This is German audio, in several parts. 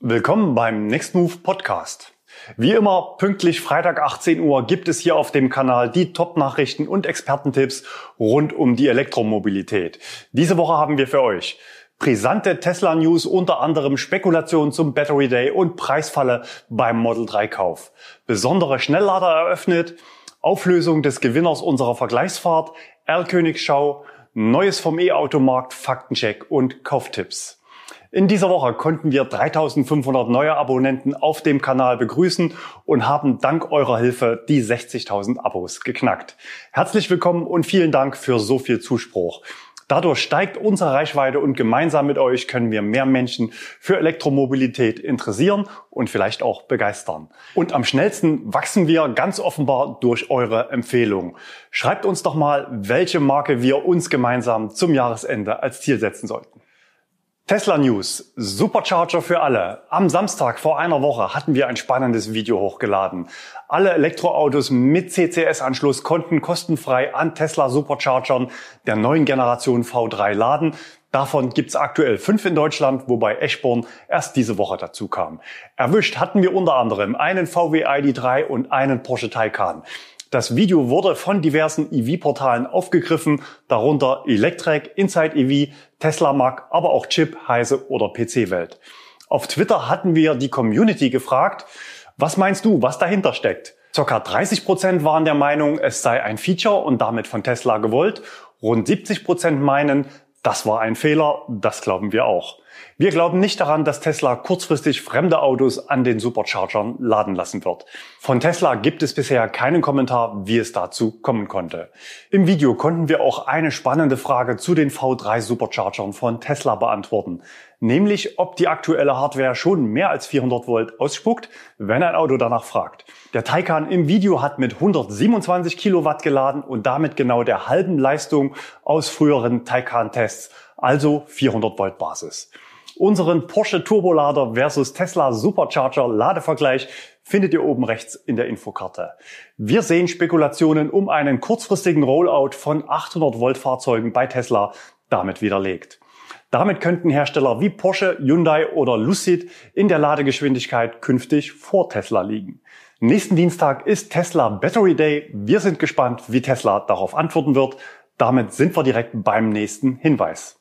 Willkommen beim Next Move Podcast. Wie immer, pünktlich Freitag 18 Uhr gibt es hier auf dem Kanal die Top-Nachrichten und Expertentipps rund um die Elektromobilität. Diese Woche haben wir für euch brisante Tesla-News, unter anderem Spekulationen zum Battery Day und Preisfalle beim Model 3 Kauf. Besondere Schnelllader eröffnet, Auflösung des Gewinners unserer Vergleichsfahrt, Erlkönigschau, Neues vom E-Automarkt, Faktencheck und Kauftipps. In dieser Woche konnten wir 3500 neue Abonnenten auf dem Kanal begrüßen und haben dank eurer Hilfe die 60.000 Abos geknackt. Herzlich willkommen und vielen Dank für so viel Zuspruch. Dadurch steigt unsere Reichweite und gemeinsam mit euch können wir mehr Menschen für Elektromobilität interessieren und vielleicht auch begeistern. Und am schnellsten wachsen wir ganz offenbar durch eure Empfehlungen. Schreibt uns doch mal, welche Marke wir uns gemeinsam zum Jahresende als Ziel setzen sollten. Tesla News, Supercharger für alle. Am Samstag vor einer Woche hatten wir ein spannendes Video hochgeladen. Alle Elektroautos mit CCS-Anschluss konnten kostenfrei an Tesla Superchargern der neuen Generation V3 laden. Davon gibt's aktuell fünf in Deutschland, wobei Eschborn erst diese Woche dazu kam. Erwischt hatten wir unter anderem einen VW ID3 und einen Porsche Taycan. Das Video wurde von diversen EV-Portalen aufgegriffen, darunter Electrek, Inside EV, Tesla Mag, aber auch Chip, Heise oder PC-Welt. Auf Twitter hatten wir die Community gefragt, was meinst du, was dahinter steckt? Circa 30 Prozent waren der Meinung, es sei ein Feature und damit von Tesla gewollt. Rund 70 Prozent meinen, das war ein Fehler, das glauben wir auch. Wir glauben nicht daran, dass Tesla kurzfristig fremde Autos an den Superchargern laden lassen wird. Von Tesla gibt es bisher keinen Kommentar, wie es dazu kommen konnte. Im Video konnten wir auch eine spannende Frage zu den V3 Superchargern von Tesla beantworten. Nämlich, ob die aktuelle Hardware schon mehr als 400 Volt ausspuckt, wenn ein Auto danach fragt. Der Taycan im Video hat mit 127 Kilowatt geladen und damit genau der halben Leistung aus früheren Taycan-Tests, also 400 Volt Basis. Unseren Porsche Turbolader versus Tesla Supercharger Ladevergleich findet ihr oben rechts in der Infokarte. Wir sehen Spekulationen um einen kurzfristigen Rollout von 800 Volt Fahrzeugen bei Tesla damit widerlegt. Damit könnten Hersteller wie Porsche, Hyundai oder Lucid in der Ladegeschwindigkeit künftig vor Tesla liegen. Nächsten Dienstag ist Tesla Battery Day. Wir sind gespannt, wie Tesla darauf antworten wird. Damit sind wir direkt beim nächsten Hinweis.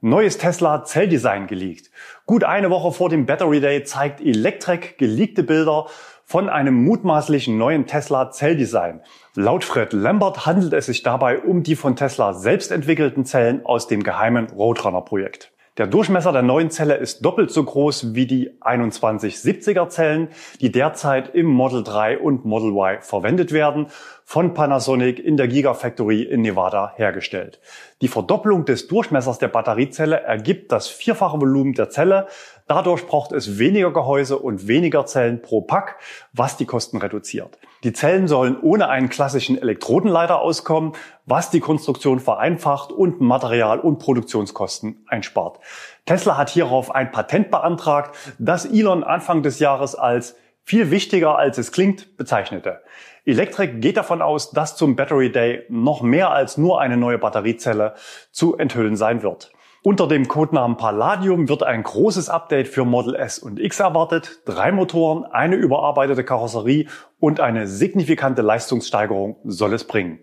Neues Tesla Zelldesign geleakt. Gut eine Woche vor dem Battery Day zeigt Electrek geleakte Bilder von einem mutmaßlichen neuen Tesla Zelldesign. Laut Fred Lambert handelt es sich dabei um die von Tesla selbst entwickelten Zellen aus dem geheimen Roadrunner Projekt. Der Durchmesser der neuen Zelle ist doppelt so groß wie die 2170er Zellen, die derzeit im Model 3 und Model Y verwendet werden, von Panasonic in der Gigafactory in Nevada hergestellt. Die Verdopplung des Durchmessers der Batteriezelle ergibt das vierfache Volumen der Zelle. Dadurch braucht es weniger Gehäuse und weniger Zellen pro Pack, was die Kosten reduziert. Die Zellen sollen ohne einen klassischen Elektrodenleiter auskommen, was die Konstruktion vereinfacht und Material- und Produktionskosten einspart. Tesla hat hierauf ein Patent beantragt, das Elon Anfang des Jahres als viel wichtiger als es klingt bezeichnete. Electric geht davon aus, dass zum Battery Day noch mehr als nur eine neue Batteriezelle zu enthüllen sein wird. Unter dem Codenamen Palladium wird ein großes Update für Model S und X erwartet. Drei Motoren, eine überarbeitete Karosserie und eine signifikante Leistungssteigerung soll es bringen.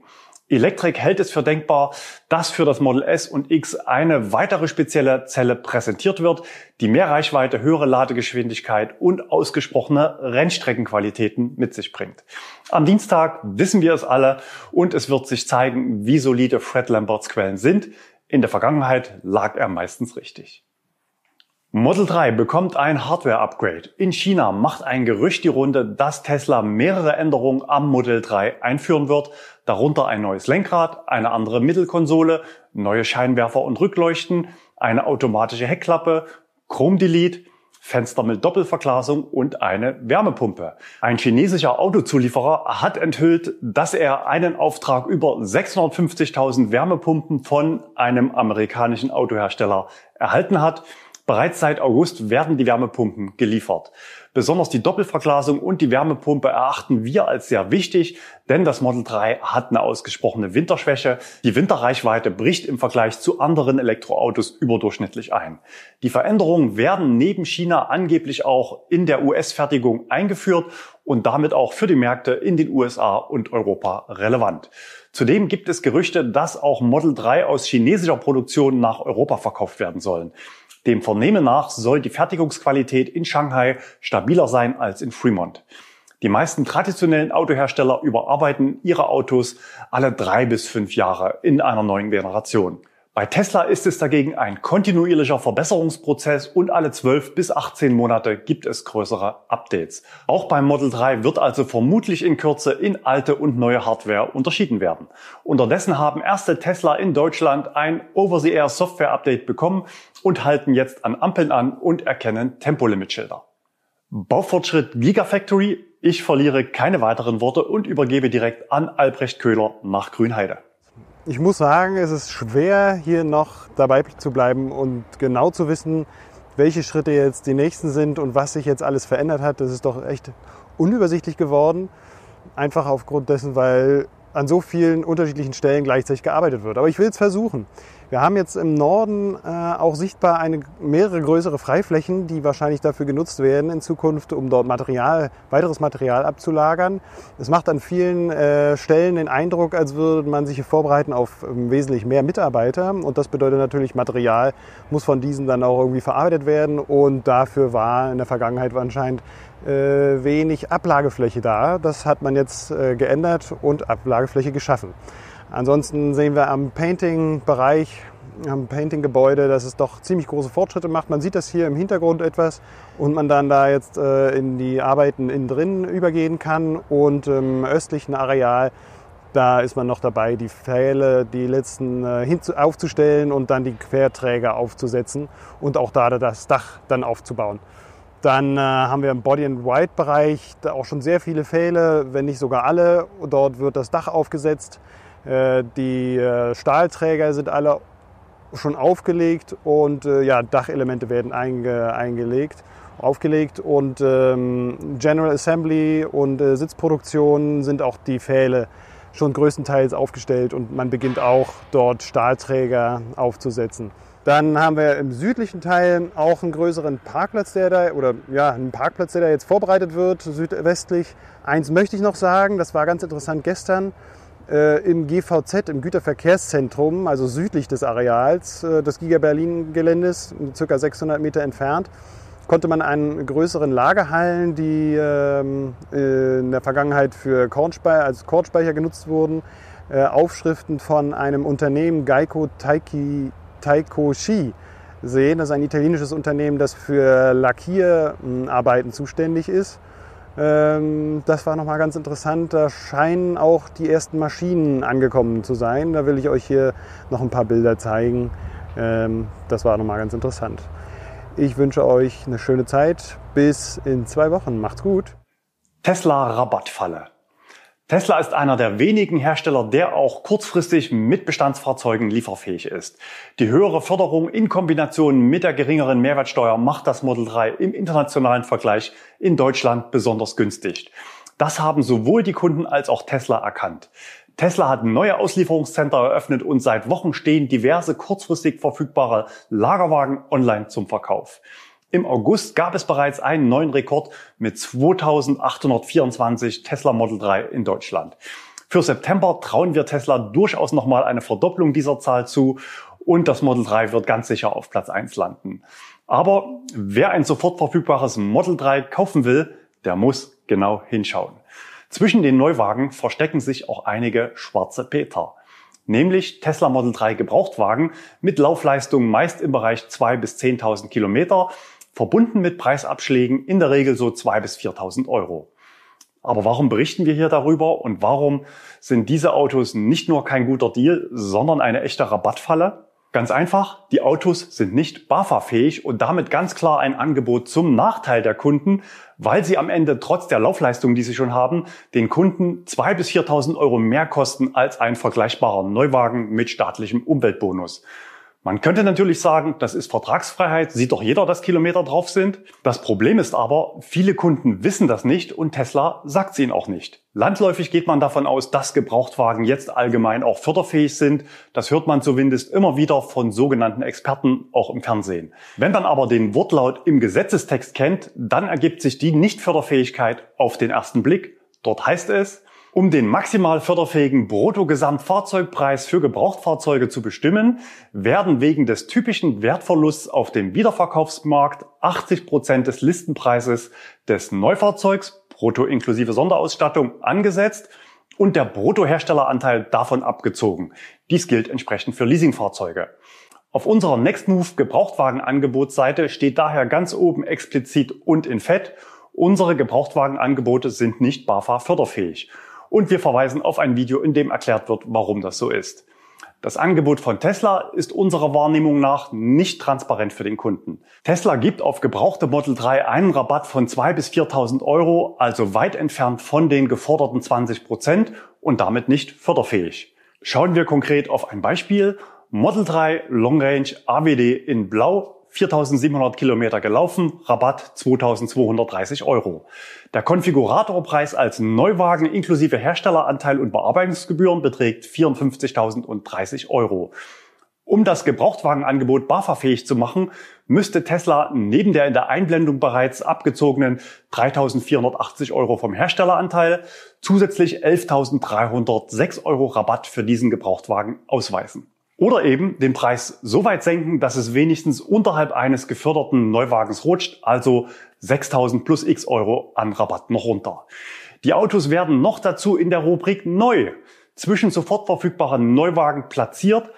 Electric hält es für denkbar, dass für das Model S und X eine weitere spezielle Zelle präsentiert wird, die mehr Reichweite, höhere Ladegeschwindigkeit und ausgesprochene Rennstreckenqualitäten mit sich bringt. Am Dienstag wissen wir es alle und es wird sich zeigen, wie solide Fred Lamberts Quellen sind. In der Vergangenheit lag er meistens richtig. Model 3 bekommt ein Hardware-Upgrade. In China macht ein Gerücht die Runde, dass Tesla mehrere Änderungen am Model 3 einführen wird, darunter ein neues Lenkrad, eine andere Mittelkonsole, neue Scheinwerfer und Rückleuchten, eine automatische Heckklappe, Chrome Delete, Fenster mit Doppelverglasung und eine Wärmepumpe. Ein chinesischer Autozulieferer hat enthüllt, dass er einen Auftrag über 650.000 Wärmepumpen von einem amerikanischen Autohersteller erhalten hat. Bereits seit August werden die Wärmepumpen geliefert. Besonders die Doppelverglasung und die Wärmepumpe erachten wir als sehr wichtig, denn das Model 3 hat eine ausgesprochene Winterschwäche. Die Winterreichweite bricht im Vergleich zu anderen Elektroautos überdurchschnittlich ein. Die Veränderungen werden neben China angeblich auch in der US-Fertigung eingeführt und damit auch für die Märkte in den USA und Europa relevant. Zudem gibt es Gerüchte, dass auch Model 3 aus chinesischer Produktion nach Europa verkauft werden sollen. Dem Vernehmen nach soll die Fertigungsqualität in Shanghai stabiler sein als in Fremont. Die meisten traditionellen Autohersteller überarbeiten ihre Autos alle drei bis fünf Jahre in einer neuen Generation. Bei Tesla ist es dagegen ein kontinuierlicher Verbesserungsprozess und alle 12 bis 18 Monate gibt es größere Updates. Auch beim Model 3 wird also vermutlich in Kürze in alte und neue Hardware unterschieden werden. Unterdessen haben erste Tesla in Deutschland ein Over-the-Air Software Update bekommen und halten jetzt an Ampeln an und erkennen Tempolimit-Schilder. Baufortschritt Gigafactory. Ich verliere keine weiteren Worte und übergebe direkt an Albrecht Köhler nach Grünheide. Ich muss sagen, es ist schwer, hier noch dabei zu bleiben und genau zu wissen, welche Schritte jetzt die nächsten sind und was sich jetzt alles verändert hat. Das ist doch echt unübersichtlich geworden. Einfach aufgrund dessen, weil an so vielen unterschiedlichen Stellen gleichzeitig gearbeitet wird. Aber ich will es versuchen. Wir haben jetzt im Norden äh, auch sichtbar eine, mehrere größere Freiflächen, die wahrscheinlich dafür genutzt werden in Zukunft, um dort Material, weiteres Material abzulagern. Es macht an vielen äh, Stellen den Eindruck, als würde man sich hier vorbereiten auf ähm, wesentlich mehr Mitarbeiter. Und das bedeutet natürlich, Material muss von diesen dann auch irgendwie verarbeitet werden. Und dafür war in der Vergangenheit anscheinend äh, wenig Ablagefläche da. Das hat man jetzt äh, geändert und Ablagefläche geschaffen. Ansonsten sehen wir am Painting-Bereich, am Painting-Gebäude, dass es doch ziemlich große Fortschritte macht. Man sieht das hier im Hintergrund etwas und man dann da jetzt äh, in die Arbeiten innen drin übergehen kann. Und im östlichen Areal, da ist man noch dabei, die Pfähle, die letzten äh, aufzustellen und dann die Querträger aufzusetzen und auch da das Dach dann aufzubauen. Dann äh, haben wir im Body-and-White-Bereich auch schon sehr viele Pfähle, wenn nicht sogar alle. Dort wird das Dach aufgesetzt. Äh, die äh, Stahlträger sind alle schon aufgelegt und äh, ja, Dachelemente werden einge, eingelegt, aufgelegt und ähm, General Assembly und äh, Sitzproduktion sind auch die Pfähle schon größtenteils aufgestellt und man beginnt auch dort Stahlträger aufzusetzen. Dann haben wir im südlichen Teil auch einen größeren Parkplatz, der da, oder ja, einen Parkplatz, der da jetzt vorbereitet wird, südwestlich. Eins möchte ich noch sagen, das war ganz interessant gestern im GVZ, im Güterverkehrszentrum, also südlich des Areals äh, des Giga Berlin Geländes, ca. 600 Meter entfernt, konnte man einen größeren Lagerhallen, die ähm, in der Vergangenheit für Kornspeicher, als Kornspeicher genutzt wurden, äh, Aufschriften von einem Unternehmen Geico Taiki, Taikoshi sehen. Das ist ein italienisches Unternehmen, das für Lackierarbeiten zuständig ist. Ähm, das war nochmal ganz interessant. Da scheinen auch die ersten Maschinen angekommen zu sein. Da will ich euch hier noch ein paar Bilder zeigen. Ähm, das war nochmal ganz interessant. Ich wünsche euch eine schöne Zeit. Bis in zwei Wochen. Macht's gut. Tesla Rabattfalle. Tesla ist einer der wenigen Hersteller, der auch kurzfristig mit Bestandsfahrzeugen lieferfähig ist. Die höhere Förderung in Kombination mit der geringeren Mehrwertsteuer macht das Model 3 im internationalen Vergleich in Deutschland besonders günstig. Das haben sowohl die Kunden als auch Tesla erkannt. Tesla hat neue Auslieferungscenter eröffnet und seit Wochen stehen diverse kurzfristig verfügbare Lagerwagen online zum Verkauf. Im August gab es bereits einen neuen Rekord mit 2824 Tesla Model 3 in Deutschland. Für September trauen wir Tesla durchaus nochmal eine Verdopplung dieser Zahl zu und das Model 3 wird ganz sicher auf Platz 1 landen. Aber wer ein sofort verfügbares Model 3 kaufen will, der muss genau hinschauen. Zwischen den Neuwagen verstecken sich auch einige schwarze Peter. Nämlich Tesla Model 3 Gebrauchtwagen mit Laufleistung meist im Bereich 2 bis 10.000 Kilometer verbunden mit Preisabschlägen in der Regel so 2.000 bis 4.000 Euro. Aber warum berichten wir hier darüber und warum sind diese Autos nicht nur kein guter Deal, sondern eine echte Rabattfalle? Ganz einfach, die Autos sind nicht BAFA-fähig und damit ganz klar ein Angebot zum Nachteil der Kunden, weil sie am Ende trotz der Laufleistung, die sie schon haben, den Kunden 2.000 bis 4.000 Euro mehr kosten als ein vergleichbarer Neuwagen mit staatlichem Umweltbonus. Man könnte natürlich sagen, das ist Vertragsfreiheit, sieht doch jeder, dass Kilometer drauf sind. Das Problem ist aber, viele Kunden wissen das nicht und Tesla sagt es ihnen auch nicht. Landläufig geht man davon aus, dass Gebrauchtwagen jetzt allgemein auch förderfähig sind. Das hört man zumindest immer wieder von sogenannten Experten auch im Fernsehen. Wenn man aber den Wortlaut im Gesetzestext kennt, dann ergibt sich die Nichtförderfähigkeit auf den ersten Blick. Dort heißt es, um den maximal förderfähigen Bruttogesamtfahrzeugpreis für Gebrauchtfahrzeuge zu bestimmen, werden wegen des typischen Wertverlusts auf dem Wiederverkaufsmarkt 80 Prozent des Listenpreises des Neufahrzeugs, brutto inklusive Sonderausstattung, angesetzt und der Bruttoherstelleranteil davon abgezogen. Dies gilt entsprechend für Leasingfahrzeuge. Auf unserer Nextmove Gebrauchtwagenangebotsseite steht daher ganz oben explizit und in Fett, unsere Gebrauchtwagenangebote sind nicht BAFA förderfähig. Und wir verweisen auf ein Video, in dem erklärt wird, warum das so ist. Das Angebot von Tesla ist unserer Wahrnehmung nach nicht transparent für den Kunden. Tesla gibt auf gebrauchte Model 3 einen Rabatt von 2.000 bis 4.000 Euro, also weit entfernt von den geforderten 20 Prozent und damit nicht förderfähig. Schauen wir konkret auf ein Beispiel. Model 3 Long Range AWD in Blau 4700 Kilometer gelaufen, Rabatt 2230 Euro. Der Konfiguratorpreis als Neuwagen inklusive Herstelleranteil und Bearbeitungsgebühren beträgt 54.030 Euro. Um das Gebrauchtwagenangebot BAFA-fähig zu machen, müsste Tesla neben der in der Einblendung bereits abgezogenen 3.480 Euro vom Herstelleranteil zusätzlich 11.306 Euro Rabatt für diesen Gebrauchtwagen ausweisen. Oder eben den Preis so weit senken, dass es wenigstens unterhalb eines geförderten Neuwagens rutscht, also 6000 plus x Euro an Rabatt noch runter. Die Autos werden noch dazu in der Rubrik neu zwischen sofort verfügbaren Neuwagen platziert,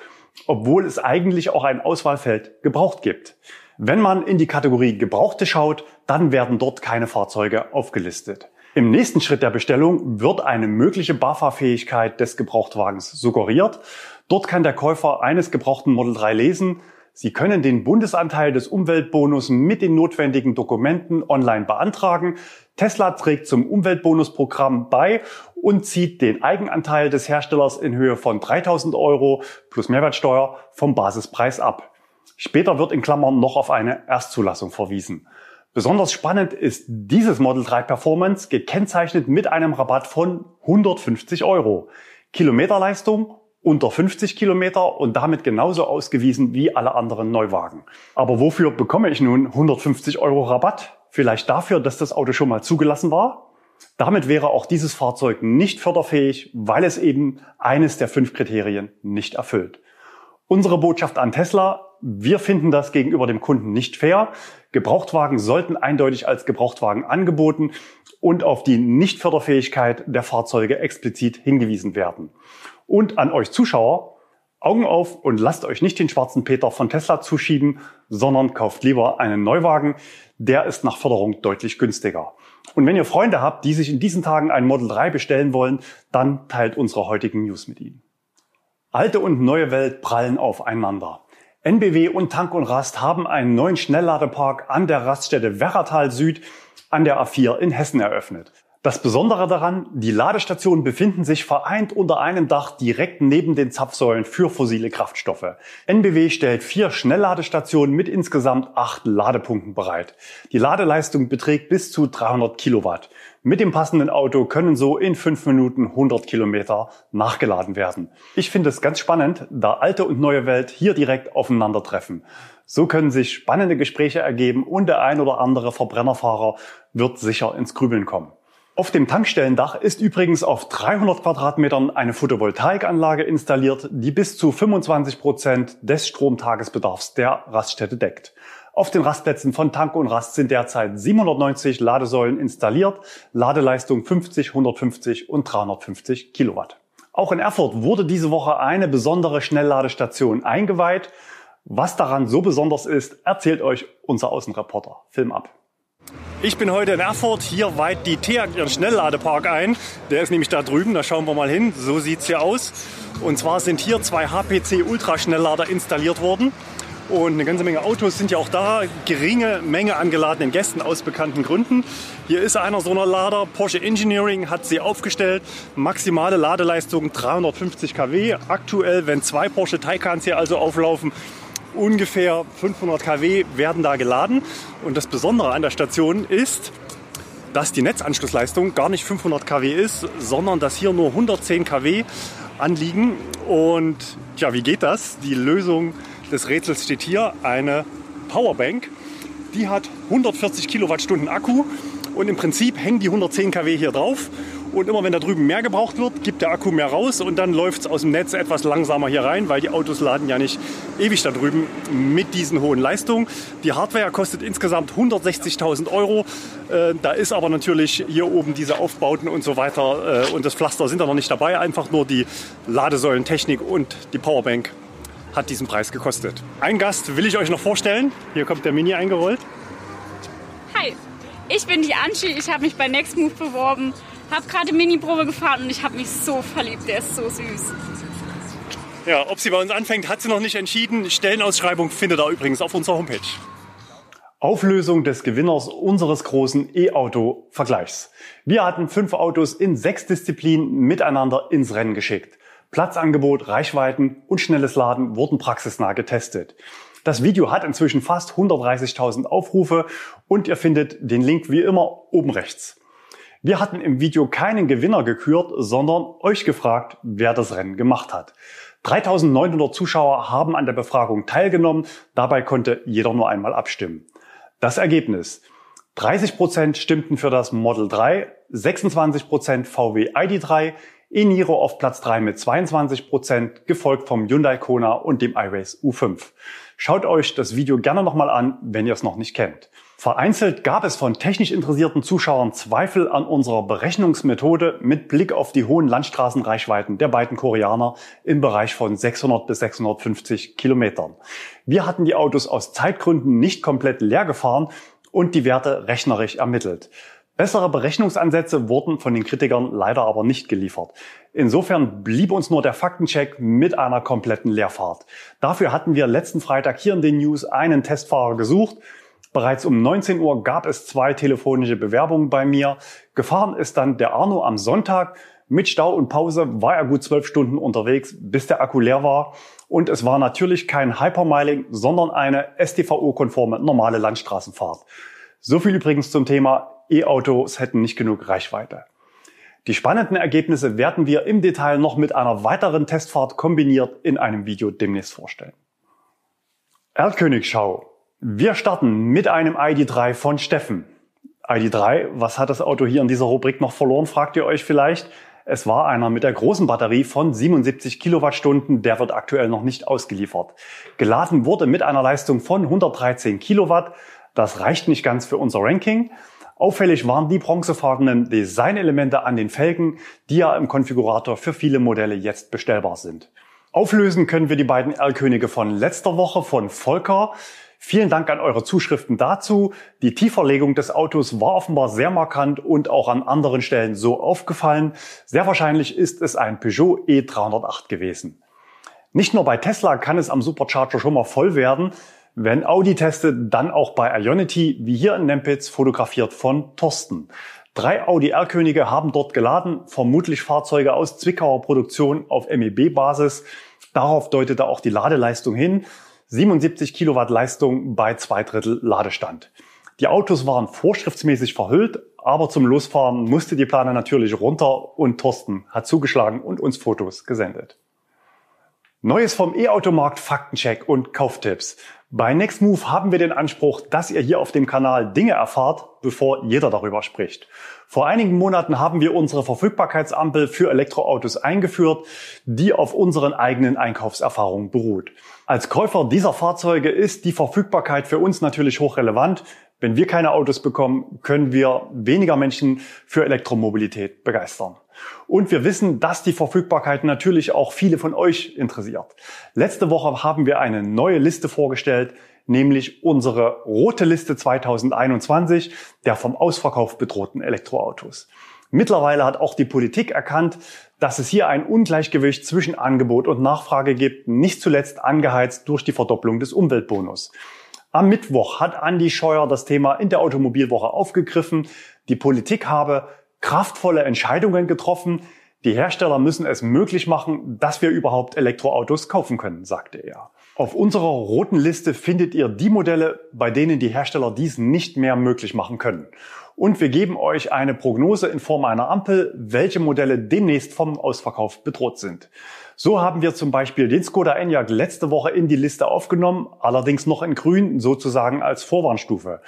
obwohl es eigentlich auch ein Auswahlfeld gebraucht gibt. Wenn man in die Kategorie Gebrauchte schaut, dann werden dort keine Fahrzeuge aufgelistet. Im nächsten Schritt der Bestellung wird eine mögliche BAFA-Fähigkeit des Gebrauchtwagens suggeriert. Dort kann der Käufer eines gebrauchten Model 3 lesen, Sie können den Bundesanteil des Umweltbonus mit den notwendigen Dokumenten online beantragen. Tesla trägt zum Umweltbonusprogramm bei und zieht den Eigenanteil des Herstellers in Höhe von 3000 Euro plus Mehrwertsteuer vom Basispreis ab. Später wird in Klammern noch auf eine Erstzulassung verwiesen. Besonders spannend ist dieses Model 3 Performance gekennzeichnet mit einem Rabatt von 150 Euro. Kilometerleistung unter 50 Kilometer und damit genauso ausgewiesen wie alle anderen Neuwagen. Aber wofür bekomme ich nun 150 Euro Rabatt? Vielleicht dafür, dass das Auto schon mal zugelassen war? Damit wäre auch dieses Fahrzeug nicht förderfähig, weil es eben eines der fünf Kriterien nicht erfüllt. Unsere Botschaft an Tesla, wir finden das gegenüber dem Kunden nicht fair. Gebrauchtwagen sollten eindeutig als Gebrauchtwagen angeboten und auf die Nichtförderfähigkeit der Fahrzeuge explizit hingewiesen werden. Und an euch Zuschauer, Augen auf und lasst euch nicht den schwarzen Peter von Tesla zuschieben, sondern kauft lieber einen Neuwagen. Der ist nach Förderung deutlich günstiger. Und wenn ihr Freunde habt, die sich in diesen Tagen ein Model 3 bestellen wollen, dann teilt unsere heutigen News mit ihnen. Alte und neue Welt prallen aufeinander. NBW und Tank und Rast haben einen neuen Schnellladepark an der Raststätte Werratal Süd an der A4 in Hessen eröffnet. Das Besondere daran, die Ladestationen befinden sich vereint unter einem Dach direkt neben den Zapfsäulen für fossile Kraftstoffe. NBW stellt vier Schnellladestationen mit insgesamt acht Ladepunkten bereit. Die Ladeleistung beträgt bis zu 300 Kilowatt. Mit dem passenden Auto können so in fünf Minuten 100 Kilometer nachgeladen werden. Ich finde es ganz spannend, da alte und neue Welt hier direkt aufeinandertreffen. So können sich spannende Gespräche ergeben und der ein oder andere Verbrennerfahrer wird sicher ins Grübeln kommen. Auf dem Tankstellendach ist übrigens auf 300 Quadratmetern eine Photovoltaikanlage installiert, die bis zu 25 Prozent des Stromtagesbedarfs der Raststätte deckt. Auf den Rastplätzen von Tank und Rast sind derzeit 790 Ladesäulen installiert, Ladeleistung 50, 150 und 350 Kilowatt. Auch in Erfurt wurde diese Woche eine besondere Schnellladestation eingeweiht. Was daran so besonders ist, erzählt euch unser Außenreporter. Film ab. Ich bin heute in Erfurt. Hier weiht die TEAG ihren Schnellladepark ein. Der ist nämlich da drüben. Da schauen wir mal hin. So sieht's hier aus. Und zwar sind hier zwei HPC Ultraschnelllader installiert worden. Und eine ganze Menge Autos sind ja auch da. Geringe Menge an geladenen Gästen aus bekannten Gründen. Hier ist einer so einer Lader. Porsche Engineering hat sie aufgestellt. Maximale Ladeleistung 350 kW. Aktuell, wenn zwei Porsche Taycans hier also auflaufen, ungefähr 500 kW werden da geladen. Und das Besondere an der Station ist, dass die Netzanschlussleistung gar nicht 500 kW ist, sondern dass hier nur 110 kW anliegen. Und ja, wie geht das? Die Lösung des Rätsels steht hier, eine Powerbank. Die hat 140 Kilowattstunden Akku und im Prinzip hängen die 110 kW hier drauf und immer wenn da drüben mehr gebraucht wird, gibt der Akku mehr raus und dann läuft es aus dem Netz etwas langsamer hier rein, weil die Autos laden ja nicht ewig da drüben mit diesen hohen Leistungen. Die Hardware kostet insgesamt 160.000 Euro. Äh, da ist aber natürlich hier oben diese Aufbauten und so weiter äh, und das Pflaster sind da noch nicht dabei. Einfach nur die Ladesäulentechnik und die Powerbank hat diesen Preis gekostet. Ein Gast will ich euch noch vorstellen. Hier kommt der Mini eingerollt. Hi, ich bin die Anchi. Ich habe mich bei Nextmove beworben habe gerade Mini-Probe gefahren und ich habe mich so verliebt. Der ist so süß. Ja, ob sie bei uns anfängt, hat sie noch nicht entschieden. Stellenausschreibung findet ihr übrigens auf unserer Homepage. Auflösung des Gewinners unseres großen E-Auto-Vergleichs. Wir hatten fünf Autos in sechs Disziplinen miteinander ins Rennen geschickt. Platzangebot, Reichweiten und schnelles Laden wurden praxisnah getestet. Das Video hat inzwischen fast 130.000 Aufrufe und ihr findet den Link wie immer oben rechts. Wir hatten im Video keinen Gewinner gekürt, sondern euch gefragt, wer das Rennen gemacht hat. 3900 Zuschauer haben an der Befragung teilgenommen. Dabei konnte jeder nur einmal abstimmen. Das Ergebnis. 30% stimmten für das Model 3, 26% VW ID3, eNiro auf Platz 3 mit 22%, gefolgt vom Hyundai Kona und dem iRace U5. Schaut euch das Video gerne nochmal an, wenn ihr es noch nicht kennt. Vereinzelt gab es von technisch interessierten Zuschauern Zweifel an unserer Berechnungsmethode mit Blick auf die hohen Landstraßenreichweiten der beiden Koreaner im Bereich von 600 bis 650 Kilometern. Wir hatten die Autos aus Zeitgründen nicht komplett leer gefahren und die Werte rechnerisch ermittelt. Bessere Berechnungsansätze wurden von den Kritikern leider aber nicht geliefert. Insofern blieb uns nur der Faktencheck mit einer kompletten Leerfahrt. Dafür hatten wir letzten Freitag hier in den News einen Testfahrer gesucht Bereits um 19 Uhr gab es zwei telefonische Bewerbungen bei mir. Gefahren ist dann der Arno am Sonntag. Mit Stau und Pause war er gut zwölf Stunden unterwegs, bis der Akku leer war. Und es war natürlich kein Hypermiling, sondern eine STVO-konforme normale Landstraßenfahrt. So viel übrigens zum Thema E-Autos hätten nicht genug Reichweite. Die spannenden Ergebnisse werden wir im Detail noch mit einer weiteren Testfahrt kombiniert in einem Video demnächst vorstellen. Erdkönigschau wir starten mit einem ID3 von Steffen. ID3, was hat das Auto hier in dieser Rubrik noch verloren, fragt ihr euch vielleicht. Es war einer mit der großen Batterie von 77 Kilowattstunden, der wird aktuell noch nicht ausgeliefert. Geladen wurde mit einer Leistung von 113 Kilowatt. Das reicht nicht ganz für unser Ranking. Auffällig waren die bronzefarbenen Designelemente an den Felgen, die ja im Konfigurator für viele Modelle jetzt bestellbar sind. Auflösen können wir die beiden R-Könige von letzter Woche von Volker. Vielen Dank an eure Zuschriften dazu. Die Tieferlegung des Autos war offenbar sehr markant und auch an anderen Stellen so aufgefallen. Sehr wahrscheinlich ist es ein Peugeot E308 gewesen. Nicht nur bei Tesla kann es am Supercharger schon mal voll werden. Wenn Audi testet, dann auch bei Ionity, wie hier in Nempitz, fotografiert von Thorsten. Drei Audi R-Könige haben dort geladen, vermutlich Fahrzeuge aus Zwickauer Produktion auf MEB-Basis. Darauf deutete auch die Ladeleistung hin. 77 Kilowatt Leistung bei zwei Drittel Ladestand. Die Autos waren vorschriftsmäßig verhüllt, aber zum Losfahren musste die Plane natürlich runter und Thorsten hat zugeschlagen und uns Fotos gesendet. Neues vom E-Automarkt Faktencheck und Kauftipps. Bei Nextmove haben wir den Anspruch, dass ihr hier auf dem Kanal Dinge erfahrt, bevor jeder darüber spricht. Vor einigen Monaten haben wir unsere Verfügbarkeitsampel für Elektroautos eingeführt, die auf unseren eigenen Einkaufserfahrungen beruht. Als Käufer dieser Fahrzeuge ist die Verfügbarkeit für uns natürlich hochrelevant. Wenn wir keine Autos bekommen, können wir weniger Menschen für Elektromobilität begeistern. Und wir wissen, dass die Verfügbarkeit natürlich auch viele von euch interessiert. Letzte Woche haben wir eine neue Liste vorgestellt, nämlich unsere rote Liste 2021 der vom Ausverkauf bedrohten Elektroautos. Mittlerweile hat auch die Politik erkannt, dass es hier ein Ungleichgewicht zwischen Angebot und Nachfrage gibt, nicht zuletzt angeheizt durch die Verdopplung des Umweltbonus. Am Mittwoch hat Andi Scheuer das Thema in der Automobilwoche aufgegriffen. Die Politik habe kraftvolle Entscheidungen getroffen. Die Hersteller müssen es möglich machen, dass wir überhaupt Elektroautos kaufen können, sagte er. Auf unserer roten Liste findet ihr die Modelle, bei denen die Hersteller dies nicht mehr möglich machen können. Und wir geben euch eine Prognose in Form einer Ampel, welche Modelle demnächst vom Ausverkauf bedroht sind. So haben wir zum Beispiel den Skoda Enyaq letzte Woche in die Liste aufgenommen, allerdings noch in grün, sozusagen als Vorwarnstufe.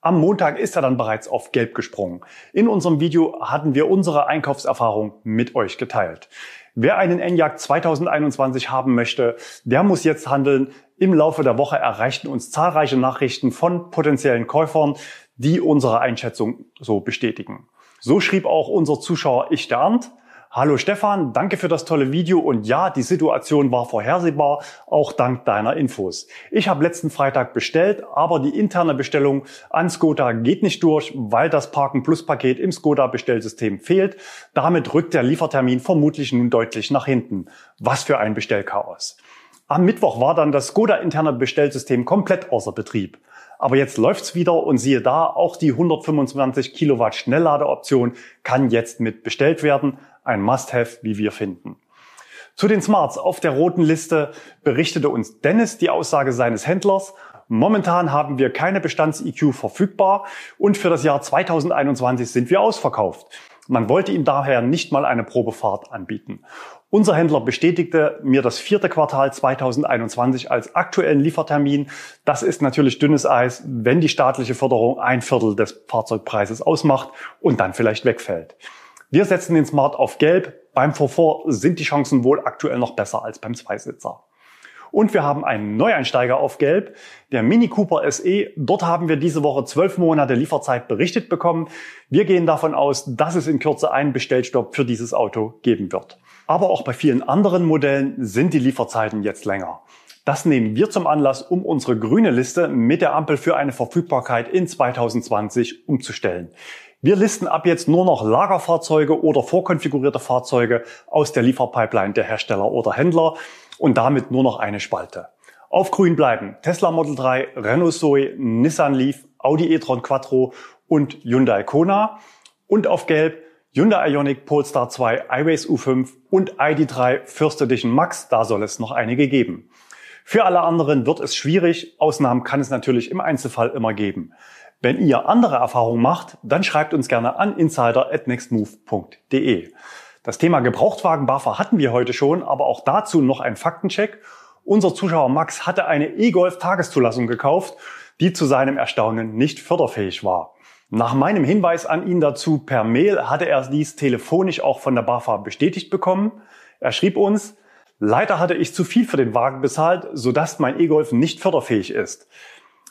Am Montag ist er dann bereits auf Gelb gesprungen. In unserem Video hatten wir unsere Einkaufserfahrung mit euch geteilt. Wer einen Enyaq 2021 haben möchte, der muss jetzt handeln. Im Laufe der Woche erreichten uns zahlreiche Nachrichten von potenziellen Käufern, die unsere Einschätzung so bestätigen. So schrieb auch unser Zuschauer Ich der Arndt. Hallo Stefan, danke für das tolle Video und ja, die Situation war vorhersehbar, auch dank deiner Infos. Ich habe letzten Freitag bestellt, aber die interne Bestellung an Skoda geht nicht durch, weil das Parken Plus Paket im Skoda Bestellsystem fehlt. Damit rückt der Liefertermin vermutlich nun deutlich nach hinten. Was für ein Bestellchaos. Am Mittwoch war dann das Skoda interne Bestellsystem komplett außer Betrieb. Aber jetzt läuft's wieder und siehe da, auch die 125 Kilowatt Schnellladeoption kann jetzt mit bestellt werden. Ein Must-Have, wie wir finden. Zu den Smarts auf der roten Liste berichtete uns Dennis die Aussage seines Händlers. Momentan haben wir keine Bestands-EQ verfügbar und für das Jahr 2021 sind wir ausverkauft. Man wollte ihm daher nicht mal eine Probefahrt anbieten. Unser Händler bestätigte mir das vierte Quartal 2021 als aktuellen Liefertermin. Das ist natürlich dünnes Eis, wenn die staatliche Förderung ein Viertel des Fahrzeugpreises ausmacht und dann vielleicht wegfällt. Wir setzen den Smart auf Gelb. Beim Vorvor sind die Chancen wohl aktuell noch besser als beim Zweisitzer. Und wir haben einen Neueinsteiger auf Gelb, der Mini Cooper SE. Dort haben wir diese Woche zwölf Monate Lieferzeit berichtet bekommen. Wir gehen davon aus, dass es in Kürze einen Bestellstopp für dieses Auto geben wird. Aber auch bei vielen anderen Modellen sind die Lieferzeiten jetzt länger. Das nehmen wir zum Anlass, um unsere grüne Liste mit der Ampel für eine Verfügbarkeit in 2020 umzustellen. Wir listen ab jetzt nur noch Lagerfahrzeuge oder vorkonfigurierte Fahrzeuge aus der Lieferpipeline der Hersteller oder Händler und damit nur noch eine Spalte. Auf grün bleiben Tesla Model 3, Renault Zoe, Nissan Leaf, Audi e-tron Quattro und Hyundai Kona. Und auf gelb Hyundai Ioniq Polestar 2, iRace U5 und ID3 First Edition Max. Da soll es noch einige geben. Für alle anderen wird es schwierig. Ausnahmen kann es natürlich im Einzelfall immer geben. Wenn ihr andere Erfahrungen macht, dann schreibt uns gerne an insider@nextmove.de. Das Thema Gebrauchtwagen BAFA hatten wir heute schon, aber auch dazu noch ein Faktencheck. Unser Zuschauer Max hatte eine E-Golf Tageszulassung gekauft, die zu seinem Erstaunen nicht förderfähig war. Nach meinem Hinweis an ihn dazu per Mail hatte er dies telefonisch auch von der BAFA bestätigt bekommen. Er schrieb uns, leider hatte ich zu viel für den Wagen bezahlt, sodass mein E-Golf nicht förderfähig ist.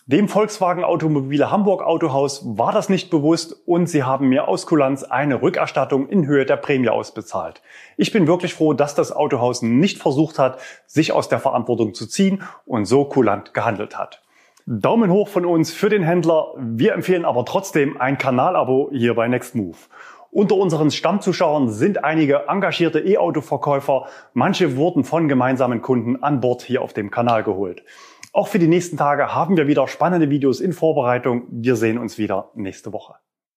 Dem Volkswagen Automobile Hamburg Autohaus war das nicht bewusst und sie haben mir aus Kulanz eine Rückerstattung in Höhe der Prämie ausbezahlt. Ich bin wirklich froh, dass das Autohaus nicht versucht hat, sich aus der Verantwortung zu ziehen und so kulant gehandelt hat. Daumen hoch von uns für den Händler. Wir empfehlen aber trotzdem ein Kanalabo hier bei Nextmove. Unter unseren Stammzuschauern sind einige engagierte E-Auto-Verkäufer. Manche wurden von gemeinsamen Kunden an Bord hier auf dem Kanal geholt. Auch für die nächsten Tage haben wir wieder spannende Videos in Vorbereitung. Wir sehen uns wieder nächste Woche.